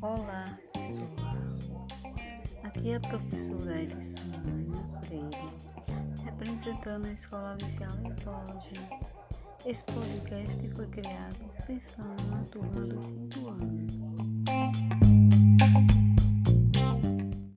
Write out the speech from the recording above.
Olá, pessoal. Aqui é a professora Edson Freire, representando a Escola Oficial Esboge. Esse podcast foi criado pensando na turma do.